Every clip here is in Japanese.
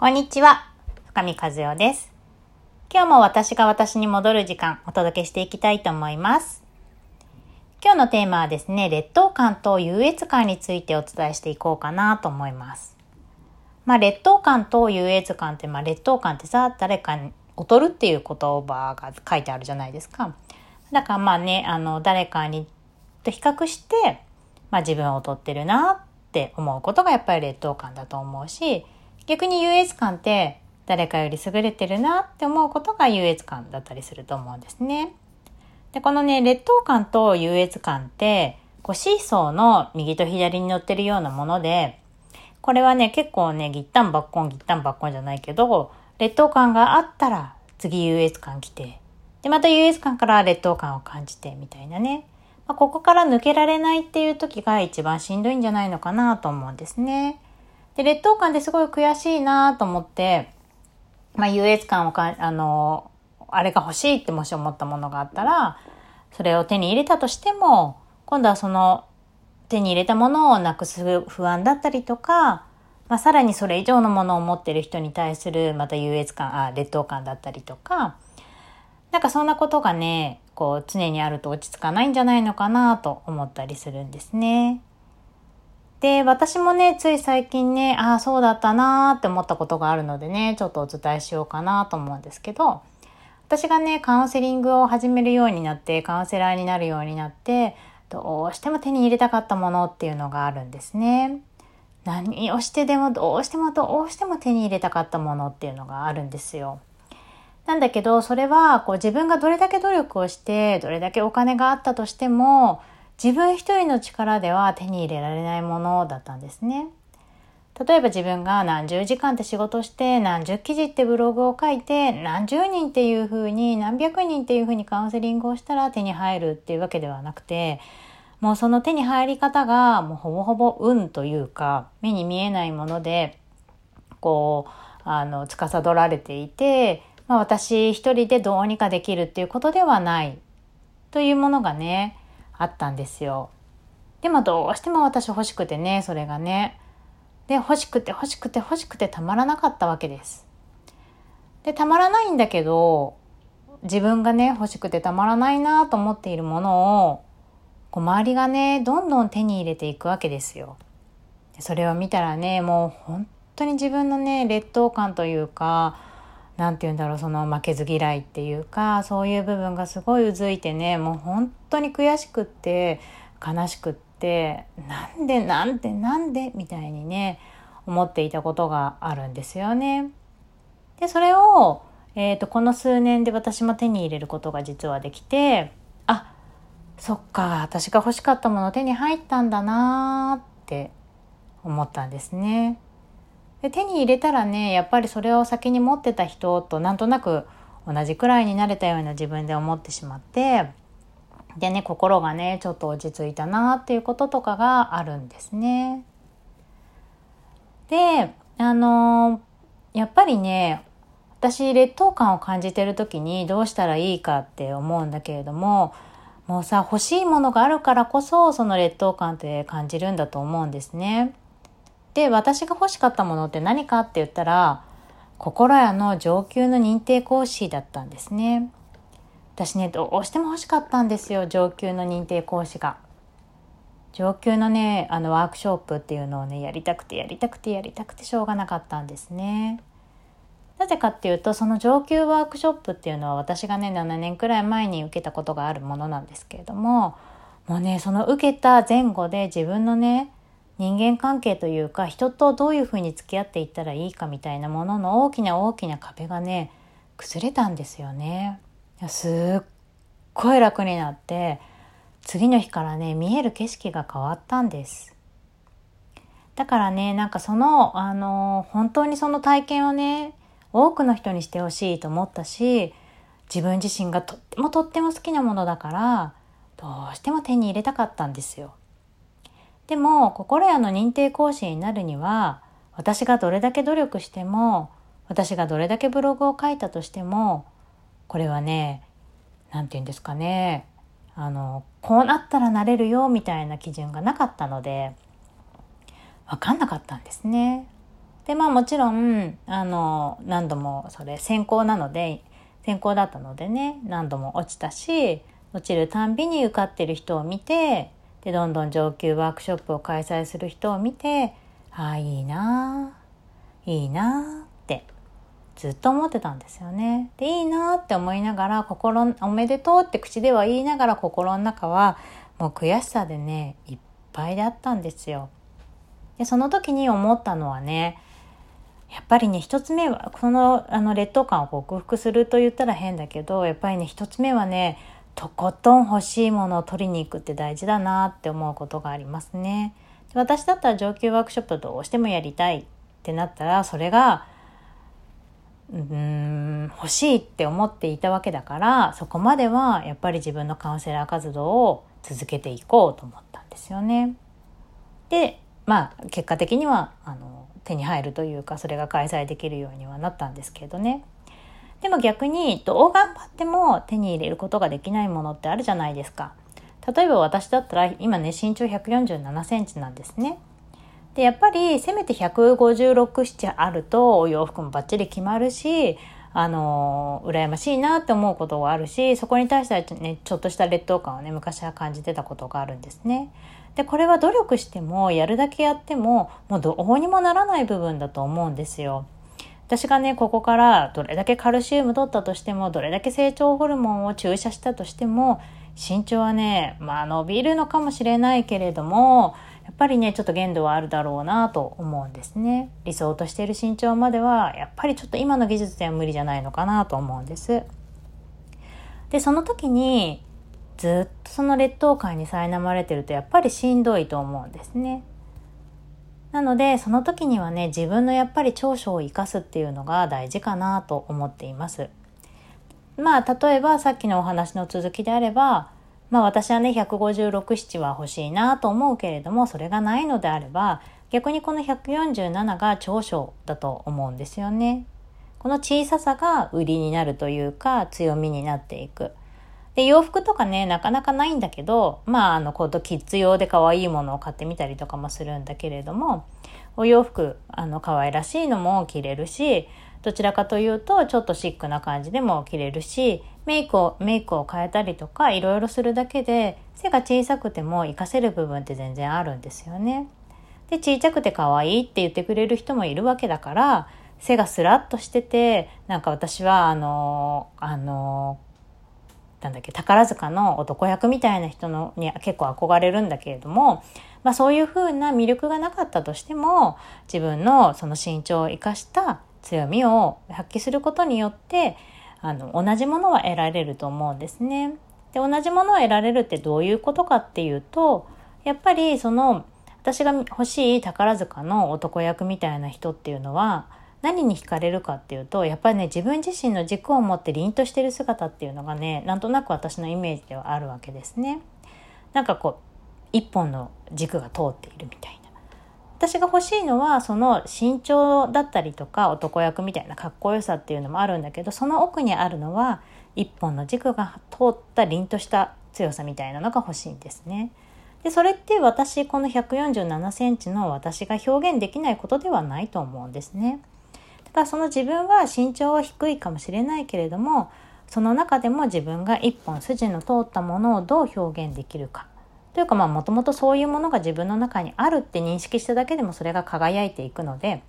こんにちは、深見和代です。今日も私が私に戻る時間お届けしていきたいと思います。今日のテーマはですね、劣等感と優越感についてお伝えしていこうかなと思います。まあ、劣等感と優越感って、まあ、劣等感ってさ、誰かに劣るっていう言葉が書いてあるじゃないですか。だからまあね、あの、誰かにと比較して、まあ自分は劣ってるなって思うことがやっぱり劣等感だと思うし、逆に優越感って誰かより優れてるなって思うことが優越感だったりすると思うんですね。で、このね、劣等感と優越感って、こうシーソーの右と左に乗ってるようなもので、これはね、結構ね、ギッタンバッコン、ギッタンバッコンじゃないけど、劣等感があったら次優越感来て、で、また優越感から劣等感を感じてみたいなね。まあ、ここから抜けられないっていう時が一番しんどいんじゃないのかなと思うんですね。で、劣等感ですごい悔しいなと思って、まあ、優越感をか、あの、あれが欲しいってもし思ったものがあったら、それを手に入れたとしても、今度はその手に入れたものをなくす不安だったりとか、まあ、さらにそれ以上のものを持ってる人に対するまた優越感、あ、劣等感だったりとか、なんかそんなことがね、こう常にあると落ち着かないんじゃないのかなと思ったりするんですね。で、私もね、つい最近ね、ああ、そうだったなーって思ったことがあるのでね、ちょっとお伝えしようかなと思うんですけど、私がね、カウンセリングを始めるようになって、カウンセラーになるようになって、どうしても手に入れたかったものっていうのがあるんですね。何をしてでもどうしてもどうしても手に入れたかったものっていうのがあるんですよ。なんだけど、それはこう自分がどれだけ努力をして、どれだけお金があったとしても、自分一人の力では手に入れられないものだったんですね。例えば自分が何十時間って仕事して、何十記事ってブログを書いて、何十人っていうふうに、何百人っていうふうにカウンセリングをしたら手に入るっていうわけではなくて、もうその手に入り方がもうほぼほぼ運というか、目に見えないもので、こう、あの、司られていて、まあ私一人でどうにかできるっていうことではないというものがね、あったんですよ。でもどうしても私欲しくてね、それがね。で、欲しくて欲しくて欲しくてたまらなかったわけです。で、たまらないんだけど、自分がね、欲しくてたまらないなと思っているものを、こう周りがね、どんどん手に入れていくわけですよ。それを見たらね、もう本当に自分のね、劣等感というか、なんて言うんだろう、その負けず嫌いっていうか、そういう部分がすごいうずいてね、もう本当に悔しくって、悲しくって、なんでなんでなんでみたいにね、思っていたことがあるんですよね。で、それを、えっ、と、この数年で私も手に入れることが実はできて、あ、そっか、私が欲しかったもの手に入ったんだなーって思ったんですね。で手に入れたらねやっぱりそれを先に持ってた人となんとなく同じくらいになれたような自分で思ってしまってでね心がねちょっと落ち着いたなっていうこととかがあるんですね。であのやっぱりね私劣等感を感じてる時にどうしたらいいかって思うんだけれどももうさ欲しいものがあるからこそその劣等感って感じるんだと思うんですね。で、私が欲しかったものって何かって言ったら、心屋の上級の認定講師だったんですね。私ね、どうしても欲しかったんですよ、上級の認定講師が。上級のね、あのワークショップっていうのをね、やりたくてやりたくてやりたくてしょうがなかったんですね。なぜかっていうと、その上級ワークショップっていうのは私がね、7年くらい前に受けたことがあるものなんですけれども、もうね、その受けた前後で自分のね、人間関係というか人とどういうふうに付き合っていったらいいかみたいなものの大きな大きな壁がね崩れたんですよね。すっごい楽になって次の日からね見える景色が変わったんです。だからねなんかそのあの本当にその体験をね多くの人にしてほしいと思ったし自分自身がとってもとっても好きなものだからどうしても手に入れたかったんですよ。でも心屋の認定講師になるには私がどれだけ努力しても私がどれだけブログを書いたとしてもこれはね何て言うんですかねあのこうなったらなれるよみたいな基準がなかったので分かんなかったんですね。で、まあもちろん、あの、何度もそれ先行なので、先行だったのでね、何度も落ちたし、落ちるたんびに受かってる人を見て、で、どんどん上級ワークショップを開催する人を見て、ああ、いいないいなってずっと思ってたんですよね。で、いいなって思いながら、心、おめでとうって口では言いながら心の中は、もう悔しさでね、いっぱいだったんですよ。で、その時に思ったのはね、やっぱりね、一つ目は、この、あの、劣等感を克服すると言ったら変だけど、やっぱりね、一つ目はね、とことん欲しいものを取りに行くって大事だなって思うことがありますね。私だったら上級ワークショップどうしてもやりたいってなったら、それが、うん、欲しいって思っていたわけだから、そこまではやっぱり自分のカウンセラー活動を続けていこうと思ったんですよね。で、まあ、結果的には、あの、手に入るというか、それが開催できるようにはなったんですけどね。でも逆に、どう頑張っても手に入れることができないものってあるじゃないですか。例えば私だったら、今ね、身長147センチなんですね。で、やっぱりせめて156、7あるとお洋服もバッチリ決まるし、あの、羨ましいなって思うことがあるし、そこに対してはね、ちょっとした劣等感をね、昔は感じてたことがあるんですね。で、これは努力しても、やるだけやっても、もうどうにもならない部分だと思うんですよ。私がね、ここからどれだけカルシウム取ったとしても、どれだけ成長ホルモンを注射したとしても、身長はね、まあ伸びるのかもしれないけれども、やっぱりね、ちょっと限度はあるだろうなと思うんですね。理想としている身長までは、やっぱりちょっと今の技術では無理じゃないのかなと思うんです。で、その時に、ずっとその劣等感に苛まれてると、やっぱりしんどいと思うんですね。なので、その時にはね、自分のやっぱり長所を生かすっていうのが大事かなと思っています。まあ、例えばさっきのお話の続きであれば、まあ私はね、156、7は欲しいなと思うけれども、それがないのであれば、逆にこの147が長所だと思うんですよね。この小ささが売りになるというか、強みになっていく。で、洋服とかね、なかなかないんだけど、まあ、あの、こう、キッズ用で可愛いものを買ってみたりとかもするんだけれども、お洋服、あの、可愛らしいのも着れるし、どちらかというと、ちょっとシックな感じでも着れるし、メイクを、メイクを変えたりとか、いろいろするだけで、背が小さくても活かせる部分って全然あるんですよね。で、小さくて可愛いって言ってくれる人もいるわけだから、背がスラッとしてて、なんか私は、あの、あの、なんだっけ、宝塚の男役みたいな人のに結構憧れるんだけれども、まあそういう風な魅力がなかったとしても、自分のその身長を生かした強みを発揮することによって、あの、同じものは得られると思うんですね。で、同じものを得られるってどういうことかっていうと、やっぱりその、私が欲しい宝塚の男役みたいな人っていうのは、何に惹かれるかっていうと、やっぱりね、自分自身の軸を持って凛としてる姿っていうのがね、なんとなく私のイメージではあるわけですね。なんかこう、一本の軸が通っているみたいな。私が欲しいのはその身長だったりとか男役みたいなかっこよさっていうのもあるんだけどその奥にあるのは一本の軸が通った凛とした強さみたいなのが欲しいんですね。でそれって私この147センチの私が表現できないことではないと思うんですね。ただその自分は身長は低いかもしれないけれどもその中でも自分が一本筋の通ったものをどう表現できるかというかまあもともとそういうものが自分の中にあるって認識しただけでもそれが輝いていくので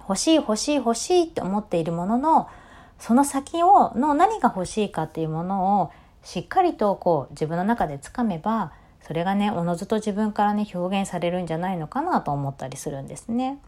欲しい欲しい欲しいって思っているもののその先をの何が欲しいかっていうものをしっかりとこう自分の中でつかめばそれがねおのずと自分からね表現されるんじゃないのかなと思ったりするんですね。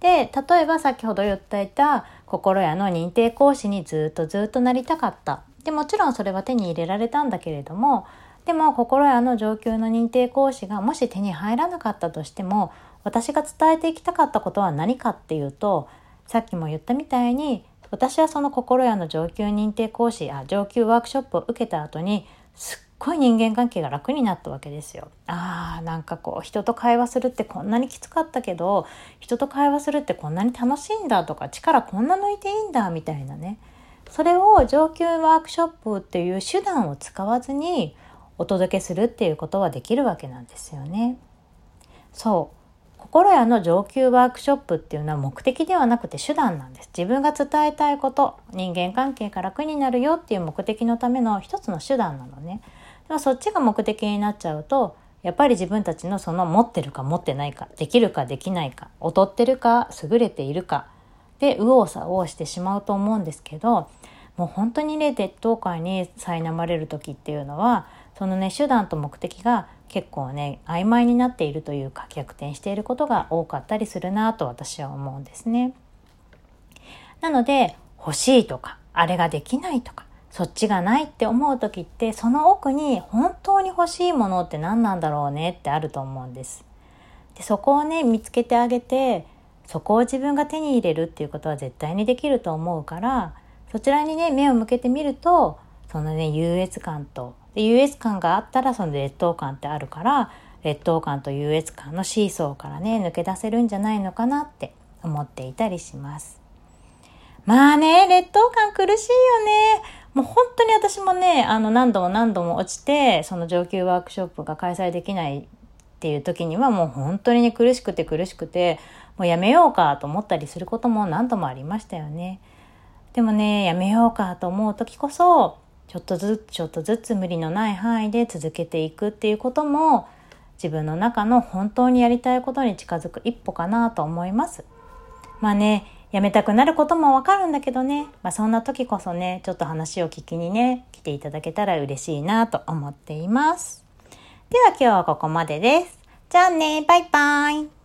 で例えば先ほど言っていた心屋の認定講師にずっとずっとなりたかった。でもちろんそれは手に入れられたんだけれどもでも心屋の上級の認定講師がもし手に入らなかったとしても私が伝えていきたかったことは何かっていうとさっきも言ったみたいに私はその心屋の上級認定講師や上級ワークショップを受けた後にすっごい人間関係が楽になったわけですよ。あーなんかこう人と会話するってこんなにきつかったけど人と会話するってこんなに楽しいんだとか力こんな抜いていいんだみたいなねそれを上級ワークショップっていう手段を使わずにお届けするっていうことはできるわけなんですよね。そう。心屋の上級ワークショップっていうのは目的ではなくて手段なんです。自分が伝えたいこと、人間関係が楽になるよっていう目的のための一つの手段なのね。でもそっちが目的になっちゃうと、やっぱり自分たちのその持ってるか持ってないか、できるかできないか、劣ってるか優れているかで右往左往してしまうと思うんですけど、もう本当にね、劣等感に苛まれる時っていうのは、そのね、手段と目的が結構ね曖昧になっているというか逆転していることが多かったりするなと私は思うんですね。なので欲しいとかあれができないとかそっちがないって思う時ってその奥に本当に欲しいものって何なんだろうねってあると思うんです。でそこをね見つけてあげてそこを自分が手に入れるっていうことは絶対にできると思うからそちらにね目を向けてみるとそのね優越感と優越感があったらその劣等感ってあるから劣等感と優越感のシーソーからね抜け出せるんじゃないのかなって思っていたりします。まあね、劣等感苦しいよね。もう本当に私もね、あの何度も何度も落ちて、その上級ワークショップが開催できないっていう時にはもう本当にね苦しくて苦しくて、もうやめようかと思ったりすることも何度もありましたよね。でもね、やめようかと思う時こそ、ちょっとずつちょっとずつ無理のない範囲で続けていくっていうことも自分の中の本当にやりたいことに近づく一歩かなと思います。まあね、やめたくなることもわかるんだけどね、まあそんな時こそね、ちょっと話を聞きにね、来ていただけたら嬉しいなと思っています。では今日はここまでです。じゃあね、バイバイ。